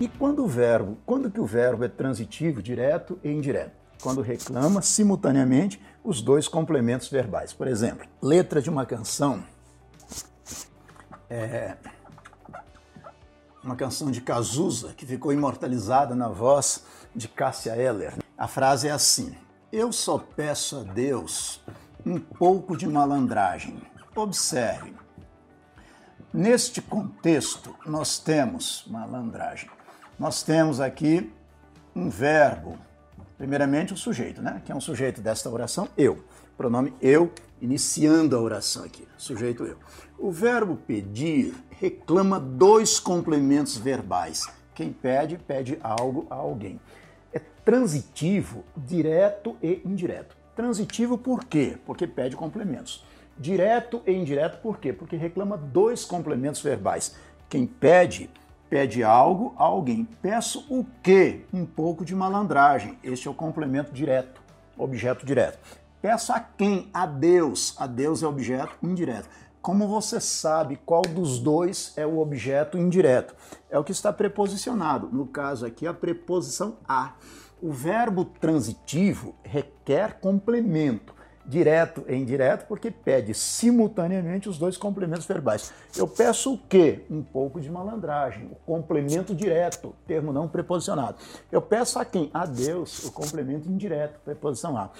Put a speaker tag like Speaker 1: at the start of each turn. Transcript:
Speaker 1: E quando o verbo, quando que o verbo é transitivo, direto e indireto? Quando reclama simultaneamente os dois complementos verbais. Por exemplo, letra de uma canção é uma canção de Cazuza que ficou imortalizada na voz de Cássia Eller. A frase é assim: Eu só peço a Deus um pouco de malandragem. Observe. Neste contexto, nós temos malandragem. Nós temos aqui um verbo, primeiramente o sujeito, né? Que é um sujeito desta oração, eu. Pronome eu, iniciando a oração aqui, sujeito eu. O verbo pedir reclama dois complementos verbais. Quem pede, pede algo a alguém. É transitivo, direto e indireto. Transitivo por quê? Porque pede complementos. Direto e indireto por quê? Porque reclama dois complementos verbais. Quem pede, pede algo a alguém. Peço o quê? Um pouco de malandragem. Este é o complemento direto, objeto direto. Peço a quem? A Deus. A Deus é objeto indireto. Como você sabe qual dos dois é o objeto indireto? É o que está preposicionado. No caso aqui, a preposição a. O verbo transitivo requer complemento, direto e indireto, porque pede simultaneamente os dois complementos verbais. Eu peço o quê? Um pouco de malandragem, o complemento direto, termo não preposicionado. Eu peço a quem? A Deus, o complemento indireto, preposição a.